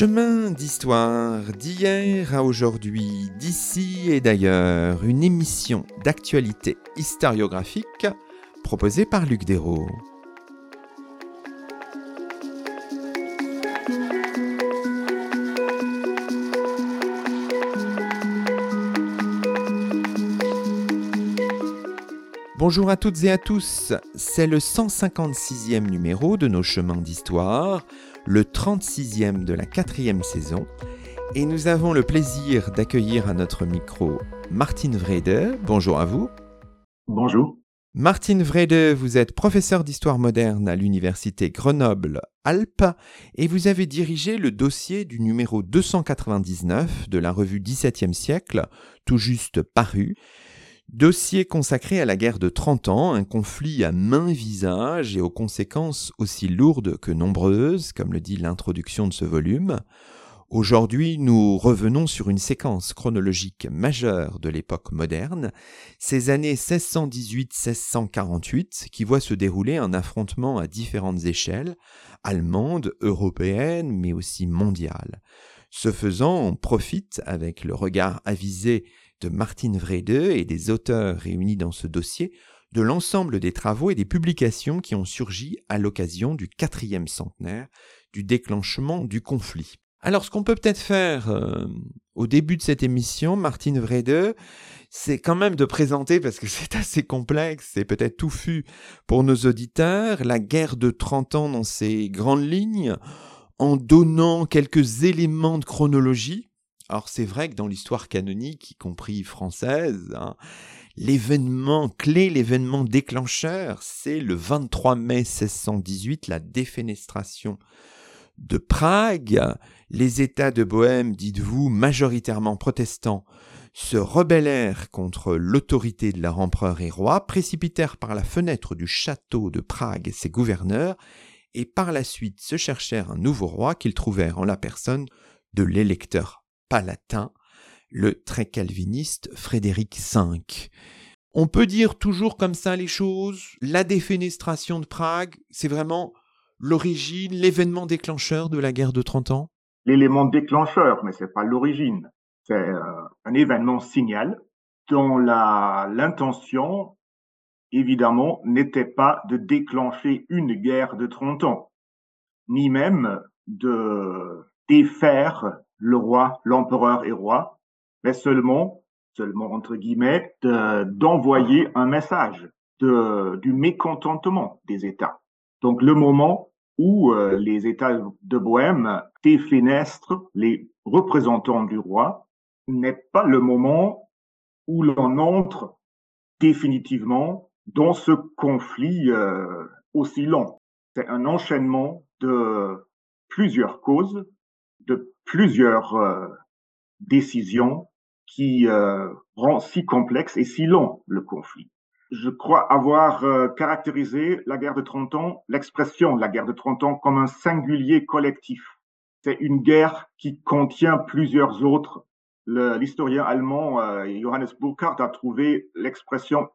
Chemin d'histoire d'hier à aujourd'hui, d'ici et d'ailleurs, une émission d'actualité historiographique proposée par Luc Dérault. Bonjour à toutes et à tous, c'est le 156e numéro de nos chemins d'histoire, le 36e de la quatrième saison, et nous avons le plaisir d'accueillir à notre micro Martine Vrede. Bonjour à vous. Bonjour. Martine Vrede, vous êtes professeur d'histoire moderne à l'université Grenoble-Alpes et vous avez dirigé le dossier du numéro 299 de la revue 17e siècle, tout juste paru, Dossier consacré à la guerre de 30 ans, un conflit à main visage et aux conséquences aussi lourdes que nombreuses, comme le dit l'introduction de ce volume. Aujourd'hui, nous revenons sur une séquence chronologique majeure de l'époque moderne, ces années 1618-1648, qui voient se dérouler un affrontement à différentes échelles, allemande, européenne, mais aussi mondiale. Ce faisant, on profite, avec le regard avisé de Martine Vrede et des auteurs réunis dans ce dossier de l'ensemble des travaux et des publications qui ont surgi à l'occasion du quatrième centenaire du déclenchement du conflit. Alors ce qu'on peut peut-être faire euh, au début de cette émission, Martine Vrede, c'est quand même de présenter, parce que c'est assez complexe et peut-être touffu pour nos auditeurs, la guerre de 30 ans dans ses grandes lignes, en donnant quelques éléments de chronologie, alors c'est vrai que dans l'histoire canonique, y compris française, hein, l'événement clé, l'événement déclencheur, c'est le 23 mai 1618, la défenestration de Prague. Les États de Bohême, dites-vous, majoritairement protestants, se rebellèrent contre l'autorité de leur empereur et roi, précipitèrent par la fenêtre du château de Prague ses gouverneurs, et par la suite se cherchèrent un nouveau roi qu'ils trouvèrent en la personne de l'électeur palatin, le très calviniste Frédéric V. On peut dire toujours comme ça les choses, la défenestration de Prague, c'est vraiment l'origine, l'événement déclencheur de la guerre de 30 ans? L'élément déclencheur, mais ce n'est pas l'origine. C'est euh, un événement signal dont l'intention, évidemment, n'était pas de déclencher une guerre de 30 ans, ni même de défaire le roi, l'empereur et roi, mais seulement, seulement entre guillemets, d'envoyer un message de, du mécontentement des États. Donc le moment où euh, les États de Bohême défenestrent les représentants du roi n'est pas le moment où l'on entre définitivement dans ce conflit euh, aussi long. C'est un enchaînement de plusieurs causes, de plusieurs euh, décisions qui euh, rend si complexe et si long le conflit. Je crois avoir euh, caractérisé la guerre de 30 ans, l'expression la guerre de 30 ans, comme un singulier collectif. C'est une guerre qui contient plusieurs autres. L'historien allemand Johannes Burkhardt a trouvé l'expression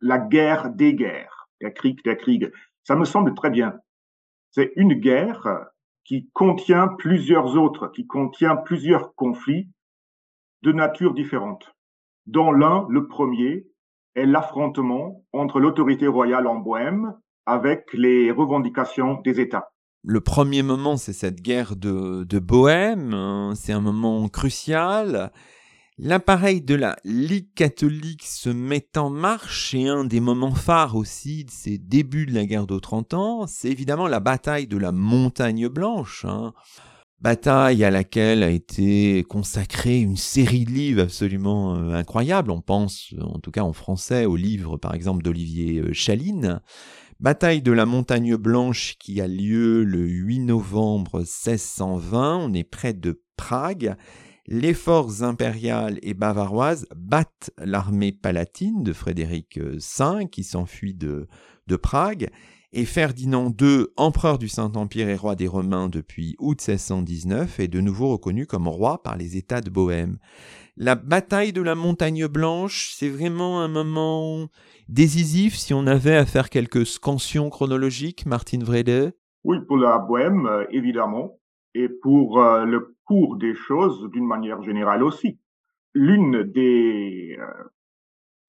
la guerre des guerres, der Krieg der Kriege. Ça me semble très bien. C'est une guerre qui contient plusieurs autres, qui contient plusieurs conflits de nature différente. Dont l'un, le premier, est l'affrontement entre l'autorité royale en Bohême avec les revendications des États. Le premier moment, c'est cette guerre de, de Bohême, hein, c'est un moment crucial. L'appareil de la Ligue catholique se met en marche et un des moments phares aussi de ces débuts de la guerre de 30 ans, c'est évidemment la bataille de la Montagne Blanche. Hein. Bataille à laquelle a été consacrée une série de livres absolument euh, incroyables. On pense, en tout cas en français, au livre par exemple d'Olivier euh, Chaline. Bataille de la Montagne Blanche qui a lieu le 8 novembre 1620. On est près de Prague les forces impériales et bavaroises battent l'armée palatine de Frédéric V euh, qui s'enfuit de, de Prague et Ferdinand II, empereur du Saint-Empire et roi des Romains depuis août 1619, est de nouveau reconnu comme roi par les États de Bohême. La bataille de la Montagne Blanche, c'est vraiment un moment décisif si on avait à faire quelques scansions chronologiques, Martin Vrede? Oui, pour la Bohême, euh, évidemment. et pour euh, le cours des choses d'une manière générale aussi. L'une des, euh,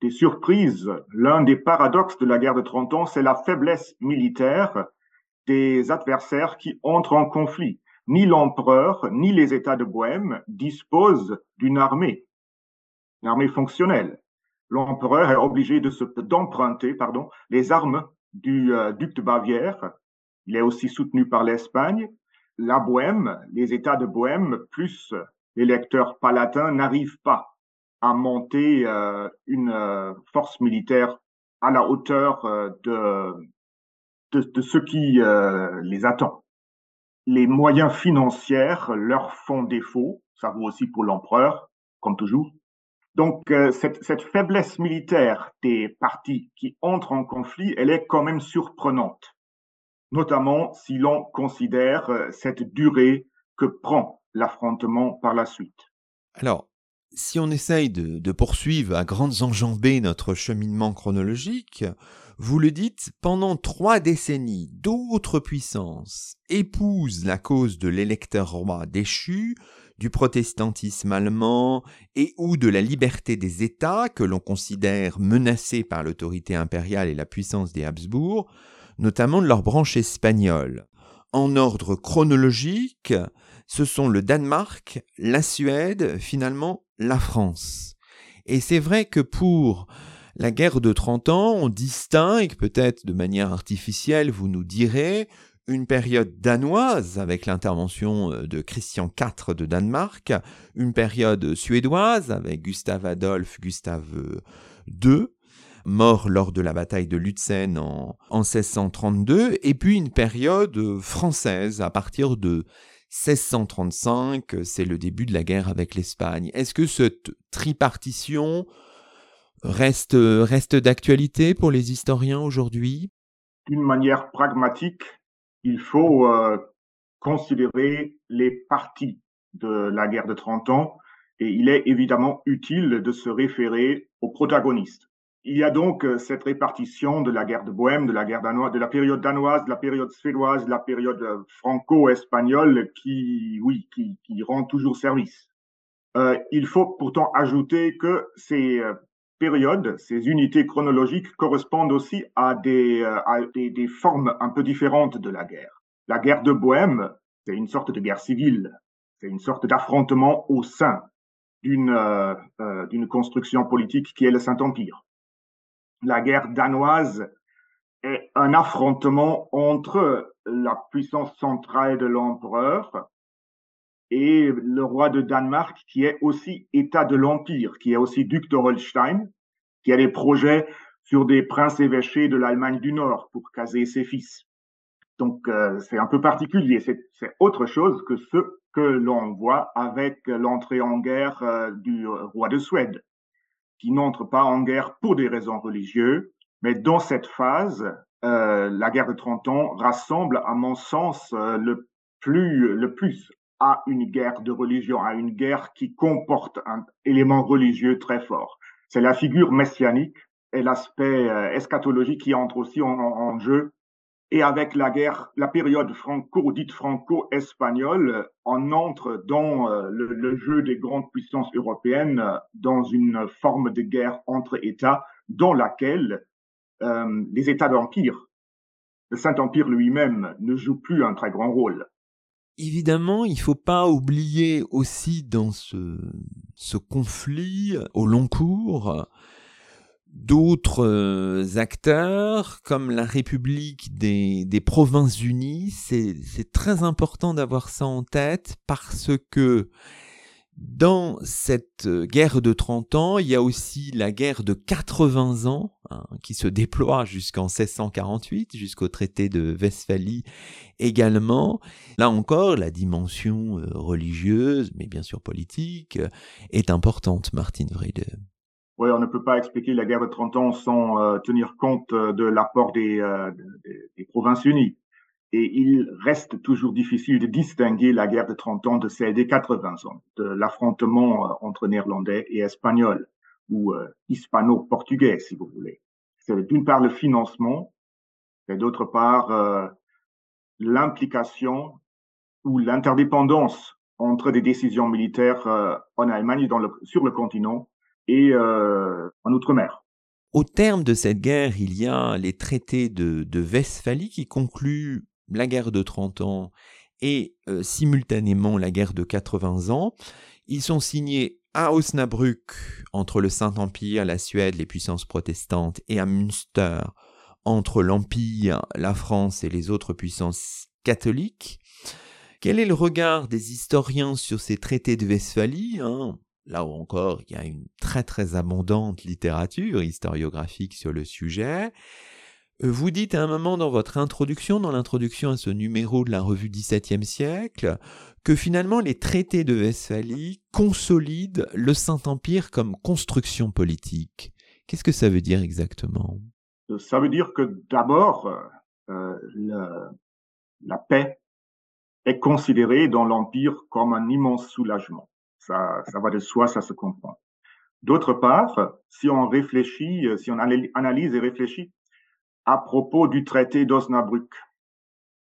des surprises, l'un des paradoxes de la guerre de 30 ans, c'est la faiblesse militaire des adversaires qui entrent en conflit. Ni l'empereur, ni les États de Bohême disposent d'une armée, une armée fonctionnelle. L'empereur est obligé d'emprunter pardon, les armes du euh, duc de Bavière. Il est aussi soutenu par l'Espagne. La Bohême, les États de Bohême, plus l'électeur palatin, n'arrivent pas à monter euh, une euh, force militaire à la hauteur de, de, de, ce qui les attend. Les moyens financiers leur font défaut, ça vaut aussi pour l'empereur, comme toujours. Donc, euh, cette, cette, faiblesse militaire des partis qui entrent en conflit, elle est quand même surprenante, notamment si l'on considère euh, cette durée que prend l'affrontement par la suite. Alors, si on essaye de, poursuivre à grandes enjambées notre cheminement chronologique, vous le dites, pendant trois décennies, d'autres puissances épousent la cause de l'électeur roi déchu, du protestantisme allemand et ou de la liberté des États que l'on considère menacés par l'autorité impériale et la puissance des Habsbourg, notamment de leur branche espagnole. En ordre chronologique, ce sont le Danemark, la Suède, finalement la France. Et c'est vrai que pour la guerre de 30 ans, on distingue peut-être de manière artificielle, vous nous direz, une période danoise avec l'intervention euh, de Christian IV de Danemark, une période suédoise avec Gustave Adolphe Gustave II, mort lors de la bataille de Lutzen en, en 1632, et puis une période française à partir de 1635, c'est le début de la guerre avec l'Espagne. Est-ce que cette tripartition reste, reste d'actualité pour les historiens aujourd'hui? D'une manière pragmatique, il faut euh, considérer les parties de la guerre de 30 ans et il est évidemment utile de se référer aux protagonistes. Il y a donc euh, cette répartition de la guerre de Bohême, de la guerre danoise, de la période danoise, de la période suédoise, de la période euh, franco-espagnole qui, oui, qui, qui rend toujours service. Euh, il faut pourtant ajouter que ces périodes, ces unités chronologiques correspondent aussi à des, euh, à des, des, formes un peu différentes de la guerre. La guerre de Bohême, c'est une sorte de guerre civile, c'est une sorte d'affrontement au sein d'une euh, euh, construction politique qui est le Saint-Empire. La guerre danoise est un affrontement entre la puissance centrale de l'empereur et le roi de Danemark, qui est aussi État de l'Empire, qui est aussi duc de Holstein, qui a des projets sur des princes évêchés de l'Allemagne du Nord pour caser ses fils. Donc euh, c'est un peu particulier, c'est autre chose que ce que l'on voit avec l'entrée en guerre euh, du roi de Suède, qui n'entre pas en guerre pour des raisons religieuses, mais dans cette phase, euh, la guerre de 30 ans rassemble, à mon sens, le plus, le plus à une guerre de religion, à une guerre qui comporte un élément religieux très fort. C'est la figure messianique et l'aspect euh, eschatologique qui entre aussi en, jeu. Et avec la guerre, la période franco, dite franco-espagnole, on entre dans euh, le, jeu des grandes puissances européennes dans une forme de guerre entre États dans laquelle euh, les États d'empire, le Saint-Empire lui-même, ne joue plus un très grand rôle. Évidemment, il faut pas oublier aussi dans ce conflit au long cours d'autres euh, acteurs comme la République des, des Provinces Unies. C'est très important d'avoir ça en tête parce que dans cette euh, guerre de 30 ans, il y a aussi la guerre de 80 ans hein, qui se déploie jusqu'en 1648, jusqu'au traité de Westphalie également. Là encore, la dimension euh, religieuse, mais bien sûr politique, est importante, Martin Vrede. On ne peut pas expliquer la guerre de 30 ans sans tenir compte de l'apport des, des, Provinces unies et il reste toujours difficile de distinguer la guerre de 30 ans de celle des 80 ans, de l'affrontement euh, entre néerlandais et espagnols, ou euh, hispano-portugais, si vous voulez. C'est d'une part le financement, et d'autre part euh, l'implication ou l'interdépendance entre des décisions militaires euh, en Allemagne, le, sur le continent et euh, en Outre-mer. Au terme de cette guerre, il y a les traités de, Westphalie qui concluent la guerre de 30 ans et euh, simultanément la guerre de 80 ans. Ils sont signés à Osnabrück entre le Saint-Empire, la Suède, les puissances protestantes, et à Münster entre l'Empire, la France et les autres puissances catholiques. Quel est le regard des historiens sur ces traités de Westphalie hein? Là encore, il y a une très très abondante littérature historiographique sur le sujet. Euh, vous dites à un moment dans votre introduction, dans l'introduction à ce numéro de la revue XVIIe siècle, que finalement les traités de Westphalie consolident le Saint-Empire comme construction politique. Qu'est-ce que ça veut dire exactement? Ça veut dire que d'abord, euh, la paix est considérée dans l'Empire comme un immense soulagement. Ça, ça va de soi, ça se comprend. D'autre part, si on réfléchit, si on analyse et réfléchit à propos du traité d'Osnabrück,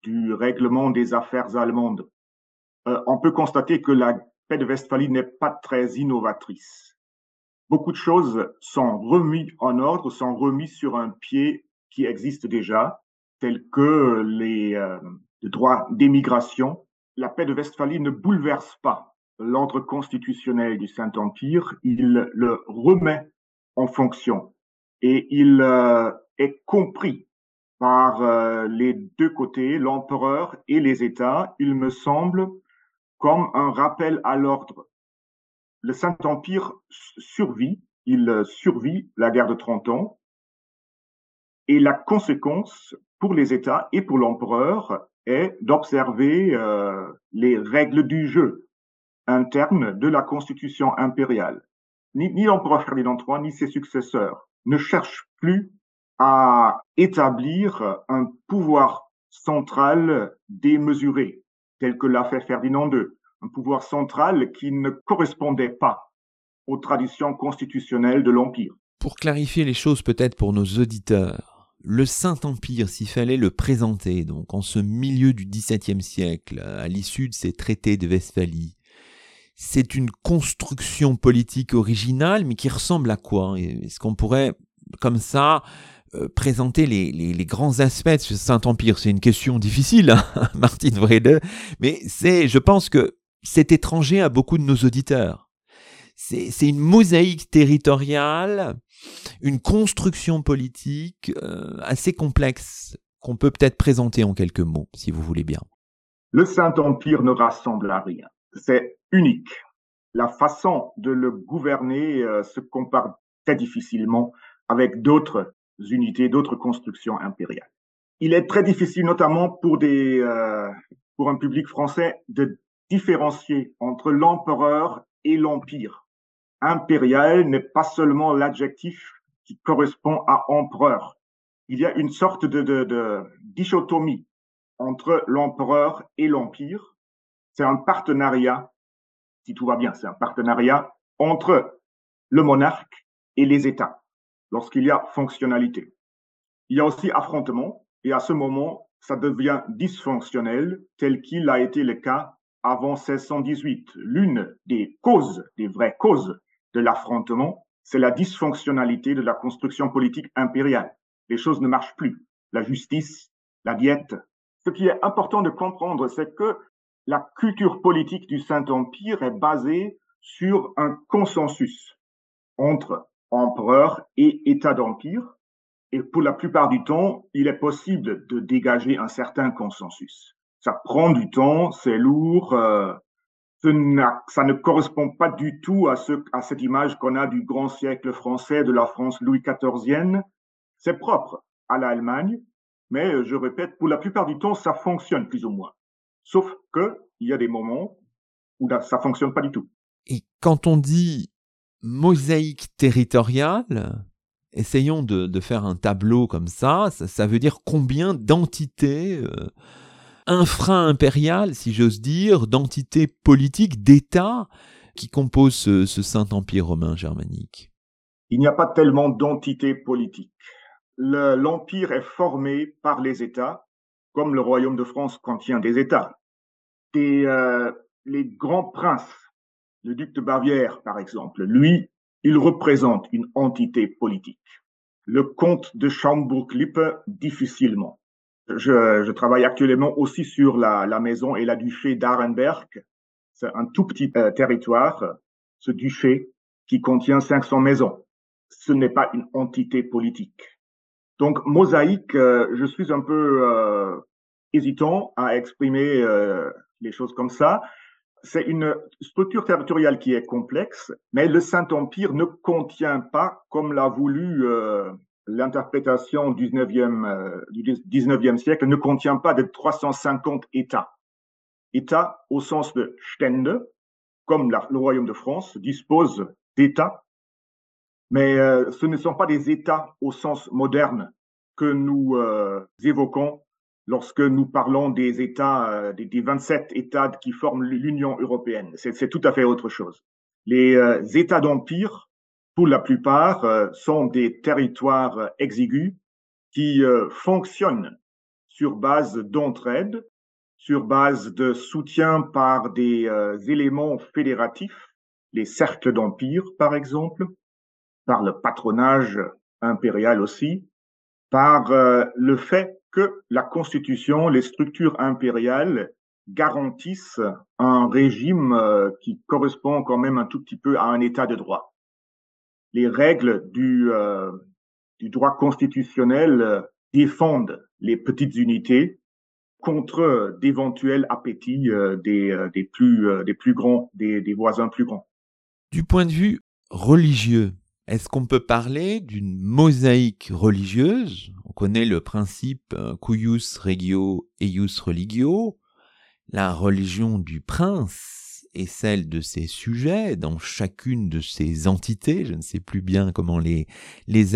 du règlement des affaires allemandes, euh, on peut constater que la paix de Westphalie n'est pas très innovatrice. Beaucoup de choses sont remises en ordre, sont remises sur un pied qui existe déjà, tels que les, euh, le droit d'émigration. La paix de Westphalie ne bouleverse pas l'ordre constitutionnel du Saint-Empire, il le remet en fonction et il euh, est compris par euh, les deux côtés, l'empereur et les États, il me semble, comme un rappel à l'ordre. Le Saint-Empire survit, il survit la guerre de 30 ans, et la conséquence pour les États et pour l'empereur est d'observer euh, les règles du jeu interne de la constitution impériale. Ni, l'empereur Ferdinand III ni ses successeurs ne cherchent plus à établir un pouvoir central démesuré, tel que l'a fait Ferdinand II, un pouvoir central qui ne correspondait pas aux traditions constitutionnelles de l'Empire. Pour clarifier les choses peut-être pour nos auditeurs, le Saint-Empire, s'il fallait le présenter, donc en ce milieu du XVIIe siècle, à l'issue de ces traités de Westphalie, c'est une construction politique originale, mais qui ressemble à quoi Est-ce qu'on pourrait, comme ça, euh, présenter les, grands aspects de ce Saint-Empire C'est une question difficile, hein, Martin Vrede, mais c'est, je pense que c'est étranger à beaucoup de nos auditeurs. C'est une mosaïque territoriale, une construction politique euh, assez complexe qu'on peut peut-être présenter en quelques mots, si vous voulez bien. Le Saint-Empire ne rassemble à rien. C'est unique. La façon de le gouverner euh, se compare très difficilement avec d'autres unités, d'autres constructions impériales. Il est très difficile, notamment pour des, euh, pour un public français, de différencier entre l'empereur et l'empire. Impérial n'est pas seulement l'adjectif qui correspond à empereur. Il y a une sorte de, de, de dichotomie entre l'empereur et l'empire. C'est un partenariat si tout va bien, c'est un partenariat entre le monarque et les États, lorsqu'il y a fonctionnalité. Il y a aussi affrontement, et à ce moment, ça devient dysfonctionnel, tel qu'il a été le cas avant 1618. L'une des causes, des vraies causes de l'affrontement, c'est la dysfonctionnalité de la construction politique impériale. Les choses ne marchent plus. La justice, la diète. Ce qui est important de comprendre, c'est que la culture politique du Saint-Empire est basée sur un consensus entre empereur et État d'empire. Et pour la plupart du temps, il est possible de dégager un certain consensus. Ça prend du temps, c'est lourd, euh, ça ne correspond pas du tout à, ce, à cette image qu'on a du grand siècle français, de la France Louis XIVienne. C'est propre à l'Allemagne, mais je répète, pour la plupart du temps, ça fonctionne plus ou moins. Sauf que il y a des moments où ça fonctionne pas du tout. Et quand on dit mosaïque territoriale, essayons de, faire un tableau comme ça, ça, veut dire combien d'entités euh, infra-impériales, si j'ose dire, d'entités politiques, d'États qui composent ce, ce Saint-Empire romain germanique? Il n'y a pas tellement d'entités politiques. L'Empire est formé par les États, comme le Royaume de France contient des États. des, les grands princes, le duc de Bavière par exemple, lui, il représente une entité politique. Le comte de Schaumburg-Lippe, difficilement. Je, je, travaille actuellement aussi sur la, la maison et la duché d'Arenberg. C'est un tout petit euh, territoire, ce duché, qui contient 500 maisons. Ce n'est pas une entité politique. Donc, mosaïque, euh, je suis un peu euh, hésitant à exprimer euh, les choses comme ça. C'est une structure territoriale qui est complexe, mais le Saint-Empire ne contient pas, comme l'a voulu l'interprétation du 19e, euh, du 19e siècle ne contient pas de 350 États. États au sens de Stände, comme le Royaume de France dispose d'États, mais euh, ce ne sont pas des États au sens moderne que nous euh, évoquons lorsque nous parlons des États, des, des, 27 États qui forment l'Union européenne. C'est tout à fait autre chose. Les États d'empire pour la plupart, euh, sont des territoires euh, exigus qui euh, fonctionnent sur base d'entraide, sur base de soutien par des éléments fédératifs, les cercles d'empire par exemple, par le patronage impérial aussi, par le fait que la Constitution, les structures impériales garantissent un régime qui correspond quand même un tout petit peu à un état de droit les règles du, euh, du droit constitutionnel euh, défendent les petites unités contre d'éventuels appétits euh, des, plus, des plus grands, des voisins plus grands. Du point de vue religieux, est-ce qu'on peut parler d'une mosaïque religieuse? On connaît le principe cuius regio eius religio, la religion du prince et celle de ses sujets dans chacune de ces entités, je ne sais plus bien comment les,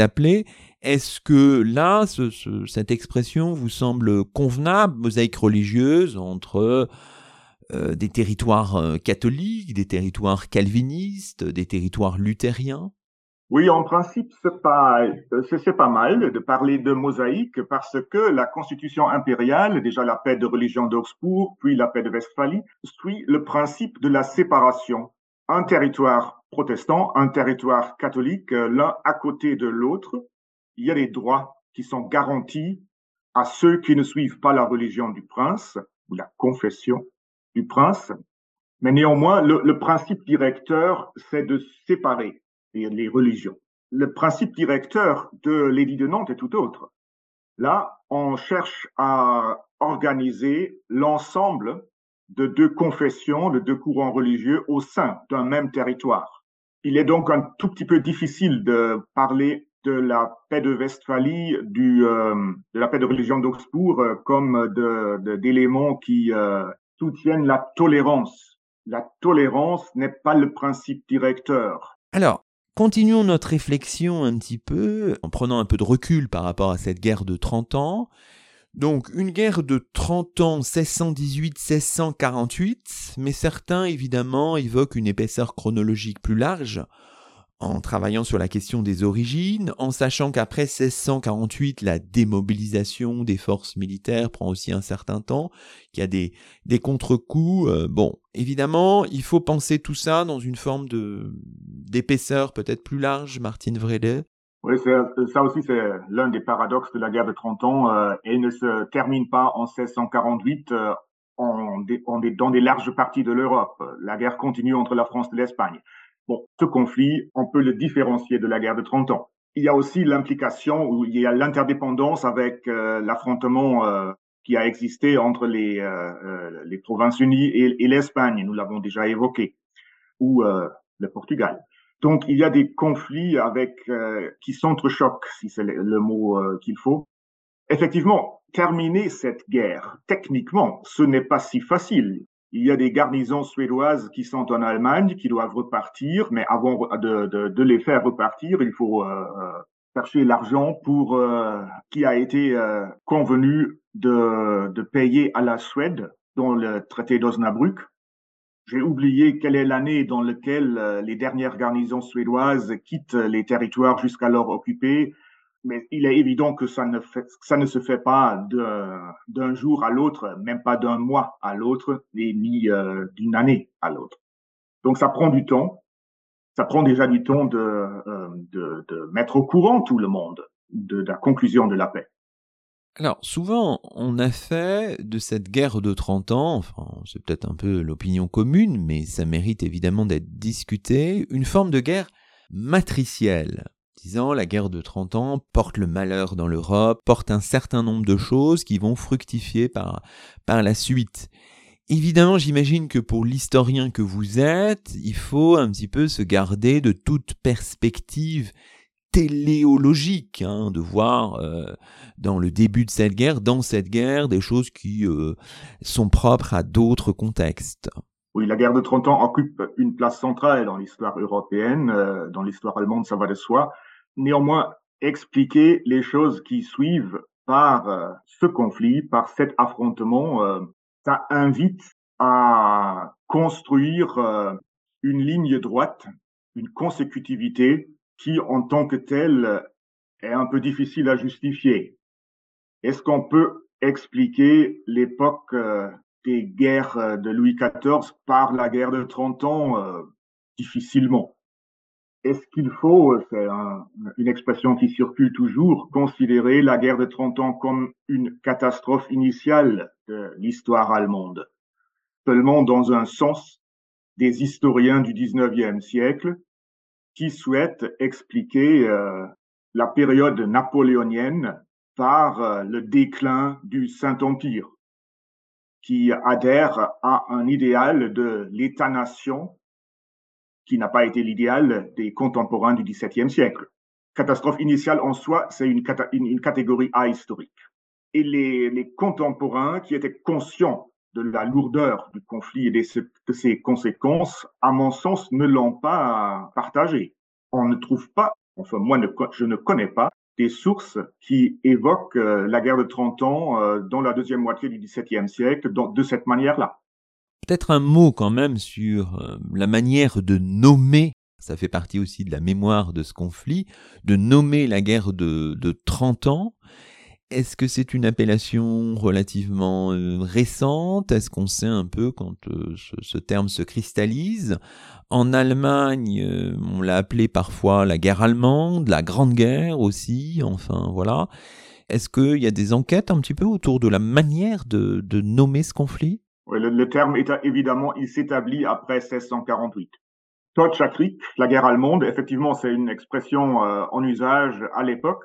appeler. Est-ce que là, ce, cette expression vous semble convenable, mosaïque religieuse entre euh, des territoires euh, catholiques, des territoires calvinistes, des territoires luthériens? Oui, en principe, c'est pas, mal de parler de mosaïque parce que la constitution impériale, déjà la paix de religion d'Augsbourg, puis la paix de Westphalie, suit le principe de la séparation. Un territoire protestant, un territoire catholique, l'un à côté de l'autre. Il y a des droits qui sont garantis à ceux qui ne suivent pas la religion du prince ou la confession du prince. Mais néanmoins, le principe directeur, c'est de séparer les religions. Le principe directeur de l'édit de Nantes est tout autre. Là, on cherche à organiser l'ensemble de deux confessions, de deux courants religieux au sein d'un même territoire. Il est donc un tout petit peu difficile de parler de la paix de Westphalie, du, euh, de la paix de religion d'Augsbourg euh, comme d'éléments qui euh, soutiennent la tolérance. La tolérance n'est pas le principe directeur. Alors, Continuons notre réflexion un petit peu en prenant un peu de recul par rapport à cette guerre de 30 ans. Donc une guerre de 30 ans, 1618-1648, mais certains évidemment évoquent une épaisseur chronologique plus large, en travaillant sur la question des origines, en sachant qu'après 1648, la démobilisation des forces militaires prend aussi un certain temps, qu'il y a des, contre-coups. Euh, bon, évidemment, il faut penser tout ça dans une forme d'épaisseur peut-être plus large, Martine Vrede. Oui, ça aussi, c'est l'un des paradoxes de la guerre de 30 ans. Euh, elle ne se termine pas en 1648. Euh, est dans des larges parties de l'Europe. La guerre continue entre la France et l'Espagne. Bon, ce conflit, on peut le différencier de la guerre de 30 ans. Il y a aussi l'implication où il y a l'interdépendance avec euh, l'affrontement euh, qui a existé entre les, euh, les provinces unies et, l'Espagne, nous l'avons déjà évoqué, ou le Portugal. Donc il y a des conflits avec qui s'entrechoquent, si c'est le mot qu'il faut. Effectivement, terminer cette guerre, techniquement, ce n'est pas si facile. Il y a des garnisons suédoises qui sont en Allemagne, qui doivent repartir, mais avant de, les faire repartir, il faut euh, chercher l'argent pour euh, qui a été euh, convenu de, de payer à la Suède dans le traité d'Osnabrück. J'ai oublié quelle est l'année dans laquelle les dernières garnisons suédoises quittent les territoires jusqu'alors occupés mais il est évident que ça ne, se fait pas d'un jour à l'autre, même pas d'un mois à l'autre, ni euh, d'une année à l'autre. Donc ça prend du temps. Ça prend déjà du temps de, euh, mettre au courant tout le monde de, la conclusion de la paix. Alors, souvent, on a fait de cette guerre de 30 ans, c'est peut-être un peu l'opinion commune, mais ça mérite évidemment d'être discuté, une forme de guerre matricielle. La guerre de 30 ans porte le malheur dans l'Europe, porte un certain nombre de choses qui vont fructifier par, par la suite. Évidemment, j'imagine que pour l'historien que vous êtes, il faut un petit peu se garder de toute perspective téléologique, hein, de voir euh, dans le début de cette guerre, dans cette guerre, des choses qui euh, sont propres à d'autres contextes. Oui, la guerre de 30 ans occupe une place centrale dans l'histoire européenne, euh, dans l'histoire allemande, ça va de soi. Néanmoins, expliquer les choses qui suivent par ce conflit, par cet affrontement, ça invite à construire une ligne droite, une consécutivité qui, en tant que tel, est un peu difficile à justifier. Est-ce qu'on peut expliquer l'époque euh, des guerres euh, de Louis XIV par la guerre de 30 ans euh, Difficilement? Est-ce qu'il faut, c'est une expression qui circule toujours, considérer la guerre de 30 ans comme une catastrophe initiale de l'histoire allemande? Seulement dans un sens des historiens du 19e siècle qui souhaite expliquer euh, la période napoléonienne par euh, le déclin du Saint-Empire, qui adhère à un idéal de l'État-nation qui n'a pas été l'idéal des contemporains du XVIIe siècle. Catastrophe initiale en soi, c'est une, une, catégorie ahistorique. Et les, les contemporains qui étaient conscients de la lourdeur du conflit et de, ses conséquences, à mon sens, ne l'ont pas partagé. On ne trouve pas, enfin moi je ne connais pas, des sources qui évoquent euh, la guerre de 30 ans euh, dans la deuxième moitié du XVIIe siècle de cette manière-là. Peut-être un mot quand même sur euh, la manière de nommer, ça fait partie aussi de la mémoire de ce conflit, de nommer la guerre de, de 30 ans. Est-ce que c'est une appellation relativement euh, récente? Est-ce qu'on sait un peu quand euh, ce, terme se cristallise? En Allemagne, on l'a appelé parfois la guerre allemande, la grande guerre aussi, enfin voilà. Est-ce qu'il y a des enquêtes un petit peu autour de la manière de, nommer ce conflit? Oui, le, terme est évidemment, il s'établit après 1648. Deutscher la guerre allemande, effectivement, c'est une expression en usage à l'époque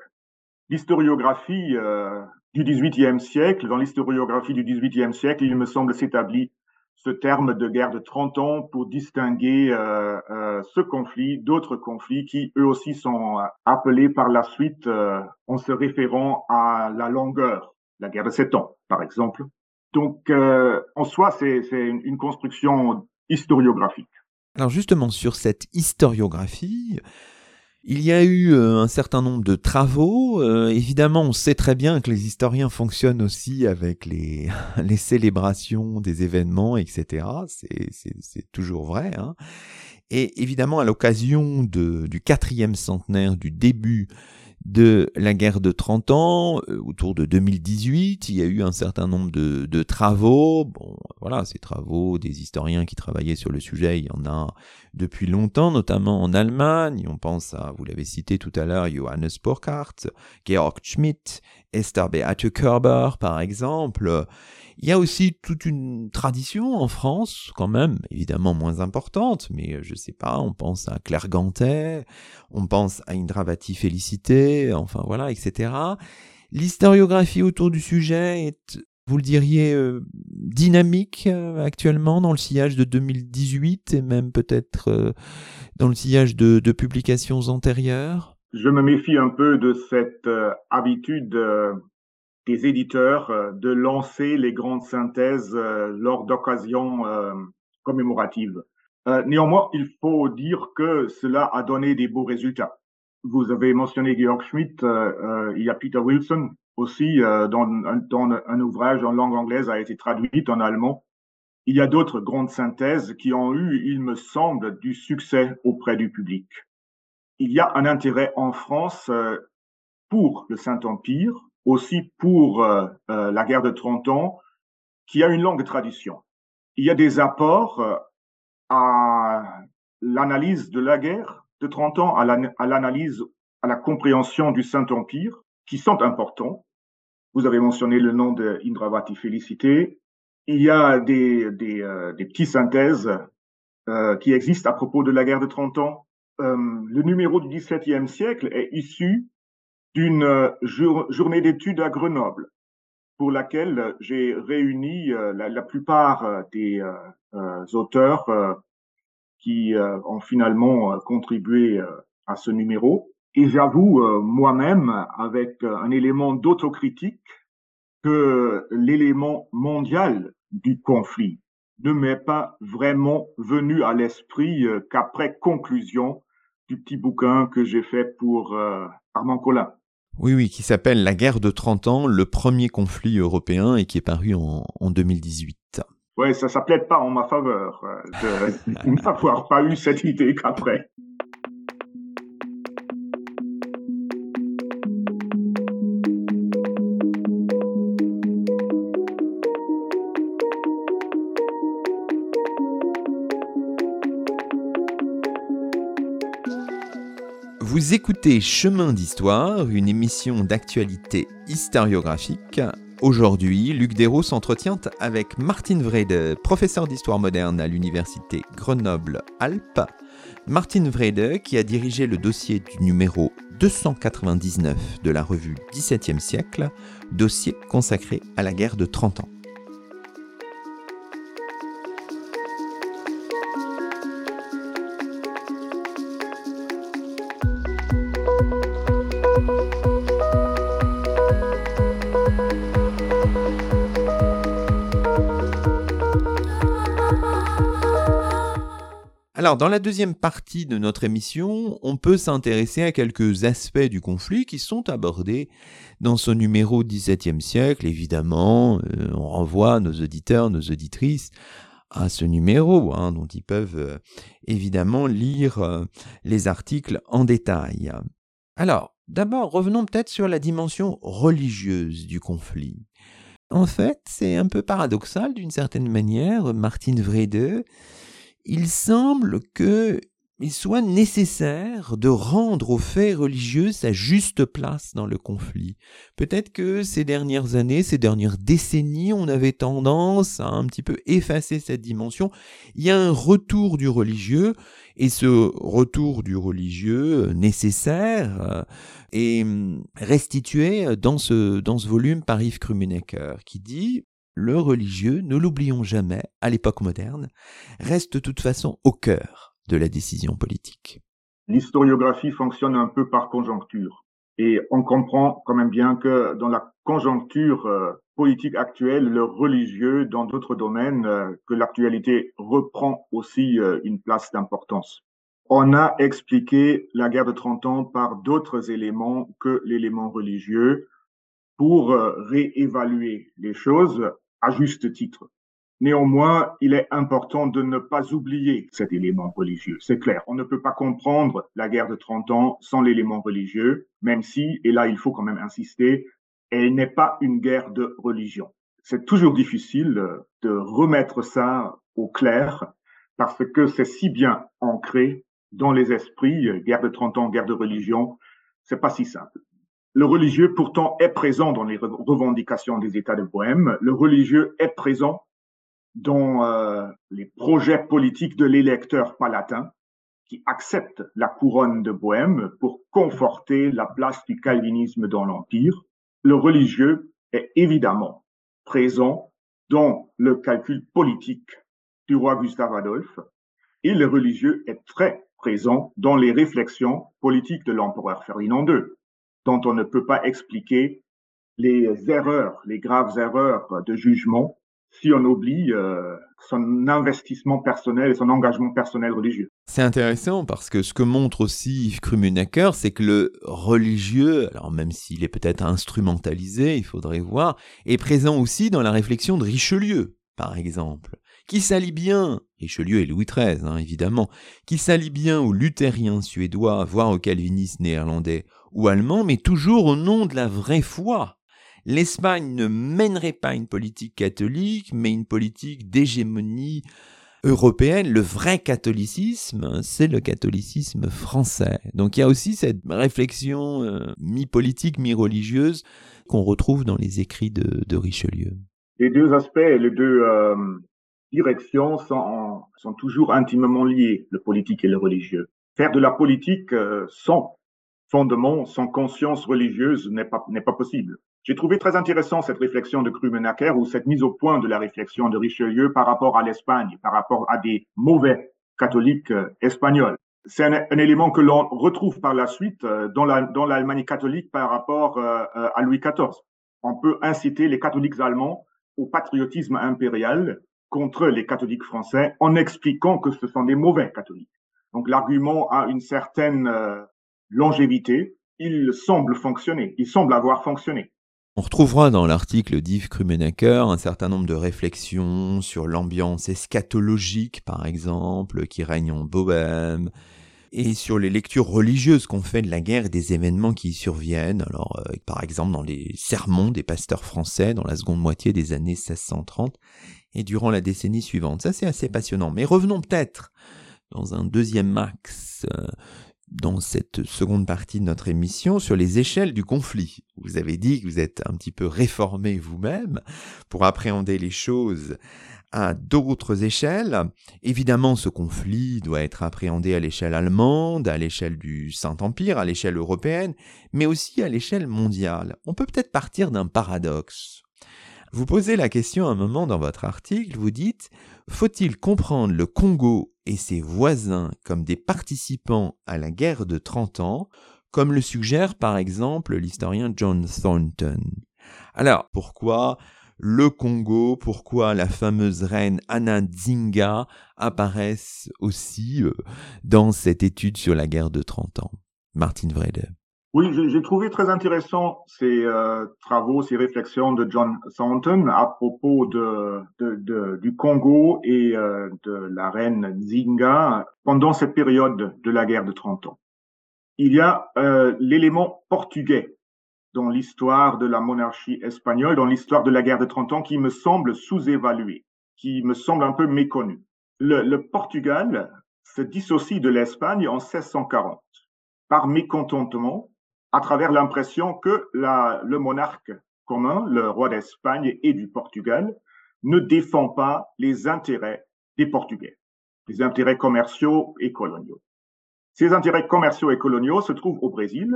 l'historiographie euh, du XVIIIe siècle, dans l'historiographie du XVIIIe siècle, il me semble s'établit ce terme de guerre de 30 ans pour distinguer euh, euh, ce conflit d'autres conflits qui eux aussi sont appelés par la suite en se référant à la longueur, la guerre de 7 ans par exemple. Donc en soi, c'est une construction historiographique. Alors justement sur cette historiographie, il y a eu euh, un certain nombre de travaux. Euh, évidemment, on sait très bien que les historiens fonctionnent aussi avec les, les célébrations des événements, etc. C'est toujours vrai. Hein. Et évidemment, à l'occasion du quatrième centenaire du début de la guerre de 30 ans, euh, autour de 2018, il y a eu un certain nombre de, travaux. Bon, voilà, ces travaux des historiens qui travaillaient sur le sujet, il y en a depuis longtemps, notamment en Allemagne. On pense à, vous l'avez cité tout à l'heure, Johannes Burkhardt, Georg Schmidt, Esther Beate Körber, par exemple. Il y a aussi toute une tradition en France, quand même, évidemment moins importante, mais euh, je sais pas, on pense à Claire Gantet, on pense à Indravati Félicité, enfin voilà, etc. L'historiographie autour du sujet est, vous le diriez, euh, dynamique euh, actuellement dans le sillage de 2018 et même peut-être dans le sillage de, de, publications antérieures? Je me méfie un peu de cette habitude des éditeurs euh, de lancer les grandes synthèses euh, lors d'occasions euh, commémoratives. néanmoins, il faut dire que cela a donné des beaux résultats. Vous avez mentionné Georg Schmidt, il y a Peter Wilson aussi, dans, un ouvrage en langue anglaise a été traduit en allemand. Il y a d'autres grandes synthèses qui ont eu, il me semble, du succès auprès du public. Il y a un intérêt en France pour le Saint-Empire, aussi pour euh, euh, la guerre de 30 ans, qui a une longue tradition. Il y a des apports euh, à l'analyse de la guerre de 30 ans, à l'analyse, à la compréhension du Saint-Empire, qui sont importants. Vous avez mentionné le nom de Indravati Félicité. Il y a des, des, euh, des petites synthèses euh, qui existent à propos de la guerre de 30 ans. Euh, le numéro du XVIIe siècle est issu d'une euh, journée d'études à Grenoble, pour laquelle j'ai réuni euh, la, la, plupart des auteurs qui ont finalement contribué à ce numéro. Et j'avoue moi-même, avec un élément d'autocritique, que l'élément mondial du conflit ne m'est pas vraiment venu à l'esprit qu'après conclusion du petit bouquin que j'ai fait pour Armand Collin. Oui, oui, qui s'appelle La guerre de 30 ans, le premier conflit européen et qui est paru en, en 2018. Oui, ça ne plaide pas en ma faveur euh, de n'avoir pas eu cette idée qu'après. Vous écoutez Chemin d'Histoire, une émission d'actualité historiographique. Aujourd'hui, Luc Dérault s'entretient avec Martine Vrede, professeur d'histoire moderne à l'université Grenoble-Alpes. Martine Vrede, qui a dirigé le dossier du numéro 299 de la revue 17e siècle, dossier consacré à la guerre de 30 ans. Dans la deuxième partie de notre émission, on peut s'intéresser à quelques aspects du conflit qui sont abordés dans ce numéro 17e siècle. Évidemment, euh, on renvoie nos auditeurs, nos auditrices à ce numéro, hein, dont ils peuvent euh, évidemment lire euh, les articles en détail. Alors, d'abord, revenons peut-être sur la dimension religieuse du conflit. En fait, c'est un peu paradoxal d'une certaine manière. Martine Vrede il semble que il soit nécessaire de rendre aux faits religieux sa juste place dans le conflit. Peut-être que ces dernières années, ces dernières décennies, on avait tendance à un petit peu effacer cette dimension. Il y a un retour du religieux, et ce retour du religieux nécessaire est restitué dans ce, dans ce volume par Yves Krummenecker, qui dit le religieux, ne l'oublions jamais, à l'époque moderne, reste de toute façon au cœur de la décision politique. L'historiographie fonctionne un peu par conjoncture. Et on comprend quand même bien que dans la conjoncture euh, politique actuelle, le religieux, dans d'autres domaines, euh, que l'actualité reprend aussi euh, une place d'importance. On a expliqué la guerre de 30 ans par d'autres éléments que l'élément religieux pour réévaluer les choses à juste titre. Néanmoins, il est important de ne pas oublier cet élément religieux. C'est clair, on ne peut pas comprendre la guerre de 30 ans sans l'élément religieux, même si, et là il faut quand même insister, elle n'est pas une guerre de religion. C'est toujours difficile de remettre ça au clair parce que c'est si bien ancré dans les esprits, guerre de 30 ans, guerre de religion, c'est pas si simple. Le religieux, pourtant, est présent dans les revendications des États de Bohème. Le religieux est présent dans euh, les projets politiques de l'électeur palatin qui accepte la couronne de Bohème pour conforter la place du calvinisme dans l'Empire. Le religieux est évidemment présent dans le calcul politique du roi Gustave Adolphe et le religieux est très présent dans les réflexions politiques de l'empereur Ferdinand II dont on ne peut pas expliquer les erreurs, les graves erreurs de jugement si on oublie euh, son investissement personnel et son engagement personnel religieux. C'est intéressant parce que ce que montre aussi Yves Krummenacker, c'est que le religieux, alors même s'il est peut-être instrumentalisé, il faudrait voir, est présent aussi dans la réflexion de Richelieu, par exemple. Qui s'allie bien, Richelieu et Louis XIII hein, évidemment, qui s'allie bien aux luthériens suédois, voire aux calvinistes néerlandais ou allemands, mais toujours au nom de la vraie foi. L'Espagne ne mènerait pas une politique catholique, mais une politique d'hégémonie européenne. Le vrai catholicisme, c'est le catholicisme français. Donc il y a aussi cette réflexion euh, mi-politique, mi-religieuse qu'on retrouve dans les écrits de, Richelieu. Les deux aspects, les deux euh, directions sont, sont, toujours intimement liés, le politique et le religieux. Faire de la politique euh, sans fondement, sans conscience religieuse n'est pas, n'est pas possible. J'ai trouvé très intéressant cette réflexion de Krumenacker ou cette mise au point de la réflexion de Richelieu par rapport à l'Espagne, par rapport à des mauvais catholiques euh, espagnols. C'est un, élément que l'on retrouve par la suite euh, dans l'Allemagne la, catholique par rapport à Louis XIV. On peut inciter les catholiques allemands au patriotisme impérial contre les catholiques français en expliquant que ce sont des mauvais catholiques. Donc l'argument a une certaine longévité, il semble fonctionner, il semble avoir fonctionné. On retrouvera dans l'article d'Yves Krumenacker un certain nombre de réflexions sur l'ambiance eschatologique, par exemple, qui règne en Bohème, et sur les lectures religieuses qu'on fait de la guerre et des événements qui y surviennent. Alors, euh, par exemple, dans les sermons des pasteurs français dans la seconde moitié des années 1630 et durant la décennie suivante. Ça, c'est assez passionnant. Mais revenons peut-être dans un deuxième axe euh, dans cette seconde partie de notre émission sur les échelles du conflit. Vous avez dit que vous êtes un petit peu réformé vous-même pour appréhender les choses à d'autres échelles. Évidemment, ce conflit doit être appréhendé à l'échelle allemande, à l'échelle du Saint-Empire, à l'échelle européenne, mais aussi à l'échelle mondiale. On peut peut-être partir d'un paradoxe. Vous posez la question un moment dans votre article, vous dites Faut-il comprendre le Congo et ses voisins comme des participants à la guerre de 30 ans, comme le suggère par exemple l'historien John Thornton? Alors, pourquoi le Congo, pourquoi la fameuse reine Anna Nzinga apparaissent aussi euh, dans cette étude sur la guerre de 30 ans? Martin Vrede. Oui, j'ai trouvé très intéressant ces euh, travaux, ces réflexions de John Thornton à propos de, de, de du Congo et euh, de la reine Zinga pendant cette période de la guerre de 30 ans. Il y a euh, l'élément portugais dans l'histoire de la monarchie espagnole, dans l'histoire de la guerre de 30 ans, qui me semble sous-évalué, qui me semble un peu méconnu. Le, le Portugal se dissocie de l'Espagne en 1640 par mécontentement à travers l'impression que le monarque commun, le roi d'Espagne et du Portugal, ne défend pas les intérêts des Portugais, les intérêts commerciaux et coloniaux. Ces intérêts commerciaux et coloniaux se trouvent au Brésil,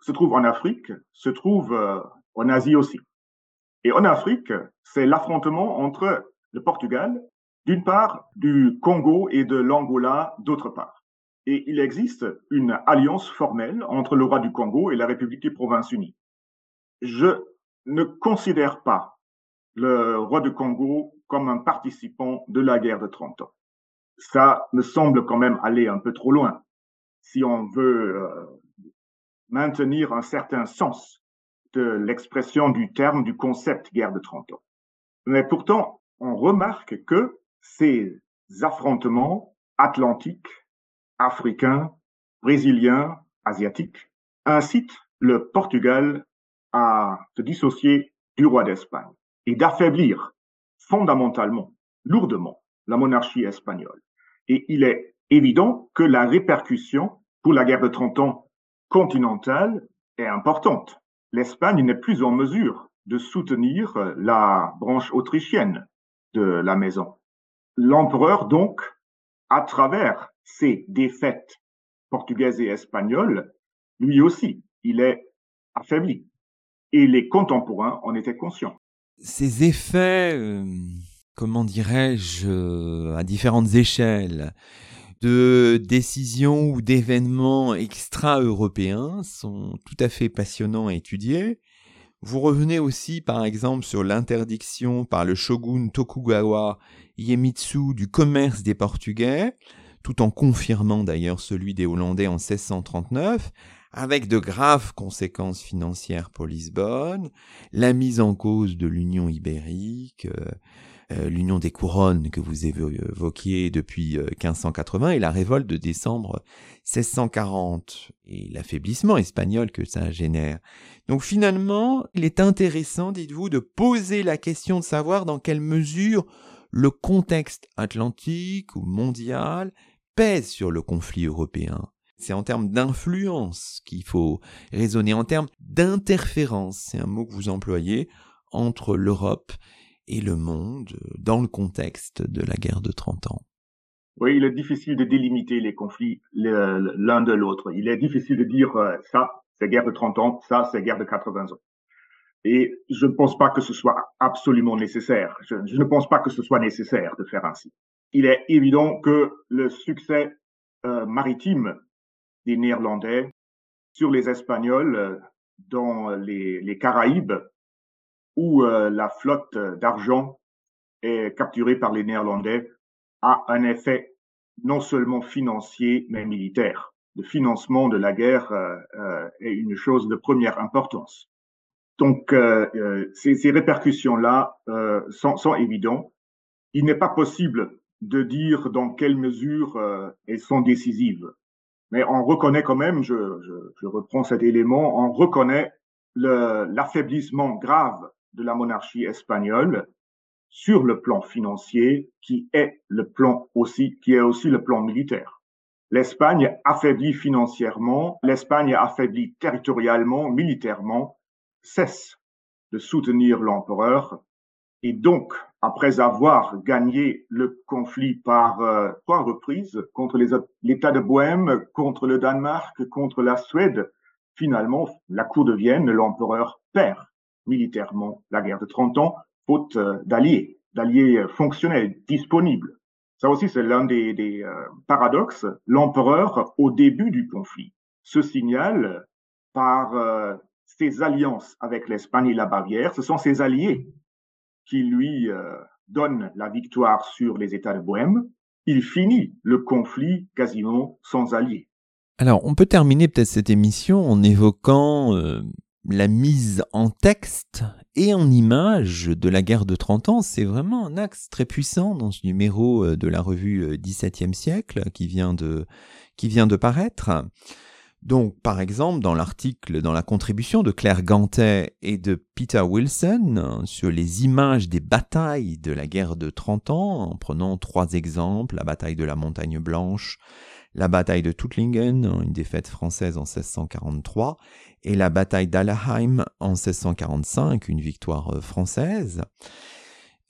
se trouvent en Afrique, se trouvent euh, en Asie aussi. Et en Afrique, c'est l'affrontement entre le Portugal, d'une part, du Congo et de l'Angola, d'autre part et il existe une alliance formelle entre le roi du Congo et la République des Provinces Unies. Je ne considère pas le roi du Congo comme un participant de la guerre de 30 ans. Ça me semble quand même aller un peu trop loin si on veut euh, maintenir un certain sens de l'expression du terme, du concept guerre de 30 ans. Mais pourtant, on remarque que ces affrontements atlantiques africains, brésiliens, asiatiques, incitent le Portugal à se dissocier du roi d'Espagne et d'affaiblir fondamentalement, lourdement, la monarchie espagnole. Et il est évident que la répercussion pour la guerre de 30 ans continentale est importante. L'Espagne n'est plus en mesure de soutenir la branche autrichienne de la maison. L'empereur, donc, à travers ces défaites portugaises et espagnoles, lui aussi, il est affaibli. Et les contemporains en étaient conscients. Ces effets, euh, comment dirais-je, euh, à différentes échelles, de décisions ou d'événements extra-européens sont tout à fait passionnants à étudier. Vous revenez aussi, par exemple, sur l'interdiction par le shogun Tokugawa Iemitsu du commerce des Portugais, tout en confirmant d'ailleurs celui des Hollandais en 1639, avec de graves conséquences financières pour Lisbonne, la mise en cause de l'Union ibérique, euh, euh, l'union des couronnes que vous évoquiez depuis 1580 et la révolte de décembre 1640 et l'affaiblissement espagnol que ça génère. Donc finalement, il est intéressant, dites-vous, de poser la question de savoir dans quelle mesure le contexte atlantique ou mondial pèse sur le conflit européen. C'est en termes d'influence qu'il faut raisonner, en termes d'interférence, c'est un mot que vous employez, entre l'Europe et le monde dans le contexte de la guerre de 30 ans. Oui, il est difficile de délimiter les conflits l'un de l'autre. Il est difficile de dire euh, ça, c'est guerre de 30 ans, ça, c'est guerre de 80 ans. Et je ne pense pas que ce soit absolument nécessaire. Je, ne pense pas que ce soit nécessaire de faire ainsi. Il est évident que le succès euh, maritime des Néerlandais sur les Espagnols euh, dans les, les, Caraïbes, où euh, la flotte d'argent est capturée par les Néerlandais, a un effet non seulement financier, mais militaire. Le financement de la guerre est une chose de première importance. Donc, euh, euh, ces, ces répercussions-là euh, sont, sont, évidentes. Il n'est pas possible de dire dans quelle mesure elles sont décisives. Mais on reconnaît quand même, je, je, je reprends cet élément, on reconnaît l'affaiblissement grave de la monarchie espagnole sur le plan financier, qui est le plan aussi, qui est aussi le plan militaire. L'Espagne affaiblit financièrement, l'Espagne affaiblit territorialement, militairement, cesse de soutenir l'empereur et donc, après avoir gagné le conflit par euh, trois reprises contre l'État de Bohême, contre le Danemark, contre la Suède, finalement, la cour de Vienne, l'empereur perd militairement la guerre de 30 ans, faute euh, d'alliés, d'alliés fonctionnels, disponibles. Ça aussi, c'est l'un des, euh, paradoxes. L'empereur, au début du conflit, se signale par ses alliances avec l'Espagne et la Bavière, ce sont ses alliés qui lui euh, donnent la victoire sur les États de Bohême. Il finit le conflit quasiment sans alliés. Alors, on peut terminer peut-être cette émission en évoquant euh, la mise en texte et en image de la guerre de 30 ans. C'est vraiment un axe très puissant dans ce numéro euh, de la revue 17e siècle qui vient de, qui vient de paraître. Donc, par exemple, dans l'article, dans la contribution de Claire Gantet et de Peter Wilson sur les images des batailles de la guerre de 30 ans, en prenant trois exemples, la bataille de la Montagne Blanche, la bataille de Tuttlingen, une défaite française en 1643, et la bataille d'Alaheim en 1645, une victoire euh, française.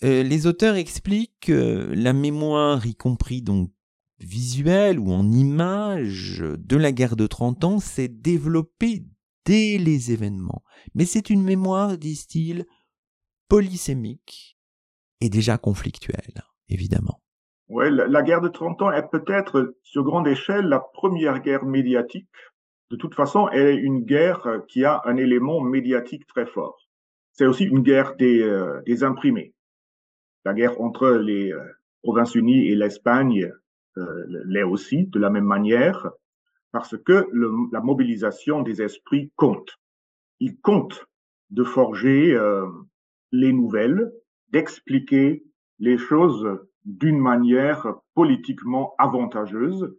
Euh, les auteurs expliquent que la mémoire, y compris donc visuel ou en image de la guerre de 30 ans s'est développée dès les événements. Mais c'est une mémoire, disent-ils, polysémique et déjà conflictuelle, évidemment. Oui, la, guerre de 30 ans est peut-être, sur grande échelle, la première guerre médiatique. De toute façon, elle est une guerre qui a un élément médiatique très fort. C'est aussi une guerre des, euh, des imprimés. La guerre entre les euh, Provinces-Unies et l'Espagne l'est aussi de la même manière, parce que la mobilisation des esprits compte. Il compte de forger euh, les nouvelles, d'expliquer les choses d'une manière politiquement avantageuse,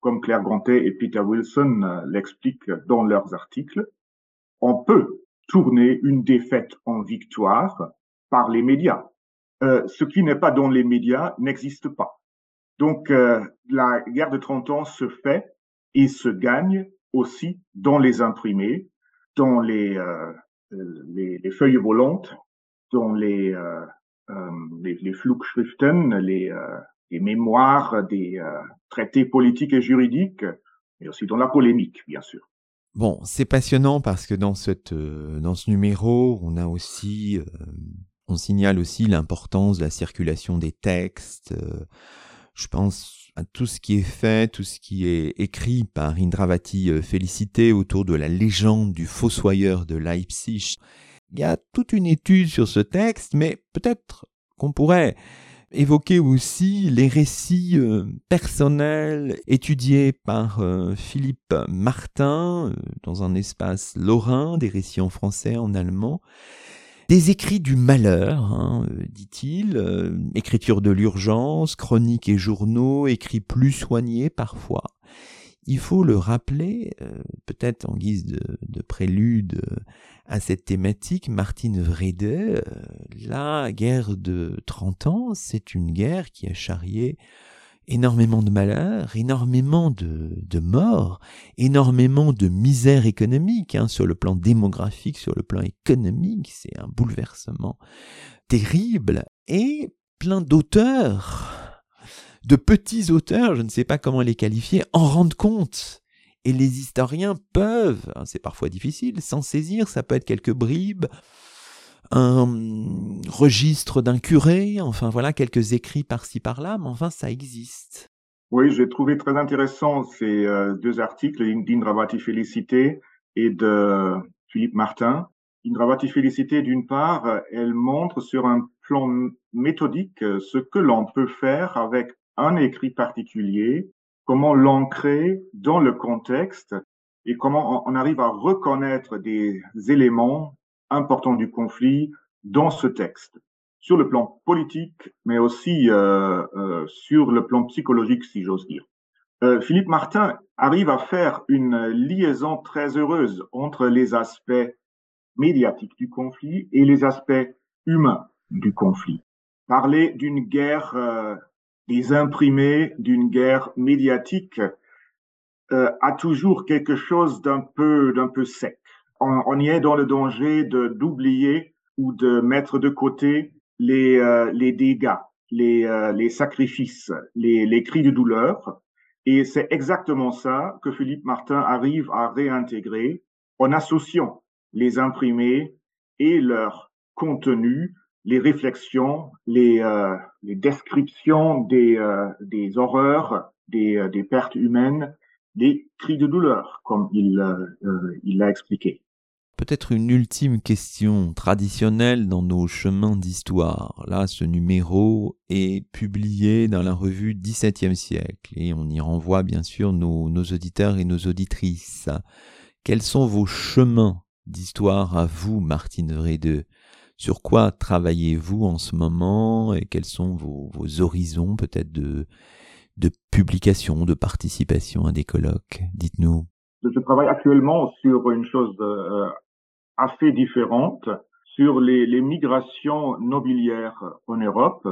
comme Claire Grantet et Peter Wilson euh, l'expliquent dans leurs articles. On peut tourner une défaite en victoire par les médias. Euh, ce qui n'est pas dans les médias n'existe pas. Donc, euh, la guerre de 30 ans se fait et se gagne aussi dans les imprimés, dans les, euh, les, les, feuilles volantes, dans les, euh, euh les, les Flugschriften, les, les mémoires des traités politiques et juridiques, mais aussi dans la polémique, bien sûr. Bon, c'est passionnant parce que dans, cette, dans ce numéro, on a aussi, on signale aussi l'importance de la circulation des textes, je pense à tout ce qui est fait, tout ce qui est écrit par Indravati euh, Félicité autour de la légende du fossoyeur de Leipzig. Il y a toute une étude sur ce texte, mais peut-être qu'on pourrait évoquer aussi les récits euh, personnels étudiés par euh, Philippe Martin dans un espace lorrain, des récits en français, en allemand. Des écrits du malheur, hein, euh, dit-il, euh, écriture de l'urgence, chroniques et journaux, écrits plus soignés parfois. Il faut le rappeler, euh, peut-être en guise de, prélude à cette thématique, Martine Vrede, la guerre de 30 ans, c'est une guerre qui a charrié énormément de malheurs, énormément de, de morts, énormément de misère économique hein, sur le plan démographique, sur le plan économique, c'est un bouleversement terrible, et plein d'auteurs, de petits auteurs, je ne sais pas comment les qualifier, en rendent compte. Et les historiens peuvent, hein, c'est parfois difficile, s'en saisir, ça peut être quelques bribes, un registre d'un curé, enfin voilà, quelques écrits par-ci par-là, mais enfin ça existe. Oui, j'ai trouvé très intéressant ces euh, deux articles d'Indravati Félicité et de Philippe Martin. Indravati Félicité, d'une part, elle montre sur un plan méthodique ce que l'on peut faire avec un écrit particulier, comment l'ancrer dans le contexte et comment on arrive à reconnaître des éléments important du conflit dans ce texte, sur le plan politique, mais aussi euh, euh, sur le plan psychologique, si j'ose dire. Euh, Philippe Martin arrive à faire une liaison très heureuse entre les aspects médiatiques du conflit et les aspects humains du conflit. Parler d'une guerre des imprimés, d'une guerre médiatique, a toujours quelque chose d'un peu d'un peu sec on, y est dans le danger de d'oublier ou de mettre de côté les, euh, les dégâts, les, euh, les sacrifices, les, les cris de douleur. Et c'est exactement ça que Philippe Martin arrive à réintégrer en associant les imprimés et leur contenu, les réflexions, les, euh, les descriptions des, des horreurs, des, des pertes humaines, des cris de douleur, comme il il l'a expliqué. Peut-être une ultime question traditionnelle dans nos chemins d'histoire. Là, ce numéro est publié dans la revue 17e siècle et on y renvoie bien sûr nos, auditeurs et nos auditrices. Quels sont vos chemins d'histoire à vous, Martine Vrede Sur quoi travaillez-vous en ce moment et quels sont vos, horizons peut-être de, de publication, de participation à des colloques? Dites-nous. Je travaille actuellement sur une chose euh, assez différente sur les, les, migrations nobiliaires en Europe,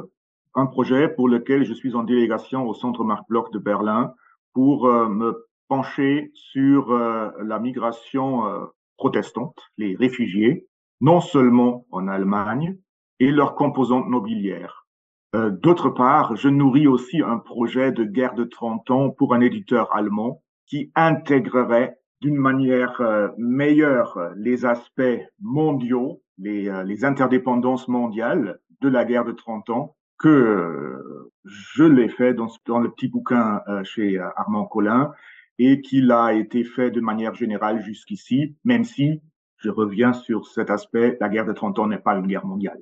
un projet pour lequel je suis en délégation au Centre Marc Bloch de Berlin pour euh, me pencher sur euh, la migration euh, protestante, les réfugiés, non seulement en Allemagne, et leurs composantes nobilières. D'autre part, je nourris aussi un projet de guerre de 30 ans pour un éditeur allemand qui intégrerait d'une manière euh, meilleure les aspects mondiaux, les, euh, les, interdépendances mondiales de la guerre de 30 ans que euh, je l'ai fait dans, dans, le petit bouquin chez Armand Collin et qu'il a été fait de manière générale jusqu'ici, même si, je reviens sur cet aspect, la guerre de 30 ans n'est pas une guerre mondiale.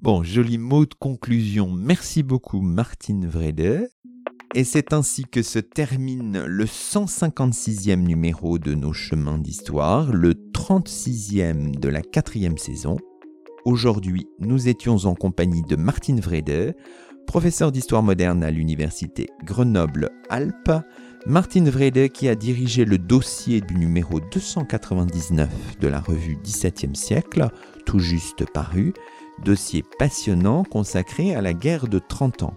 Bon, joli mot de conclusion. Merci beaucoup Martine Vrede. Et c'est ainsi que se termine le 156e numéro de nos chemins d'histoire, le 36e de la quatrième saison. Aujourd'hui, nous étions en compagnie de Martine Vrede, professeur d'histoire moderne à l'université Grenoble-Alpes. Martine Vrede qui a dirigé le dossier du numéro 299 de la revue 17e siècle, tout juste paru, dossier passionnant consacré à la guerre de 30 ans.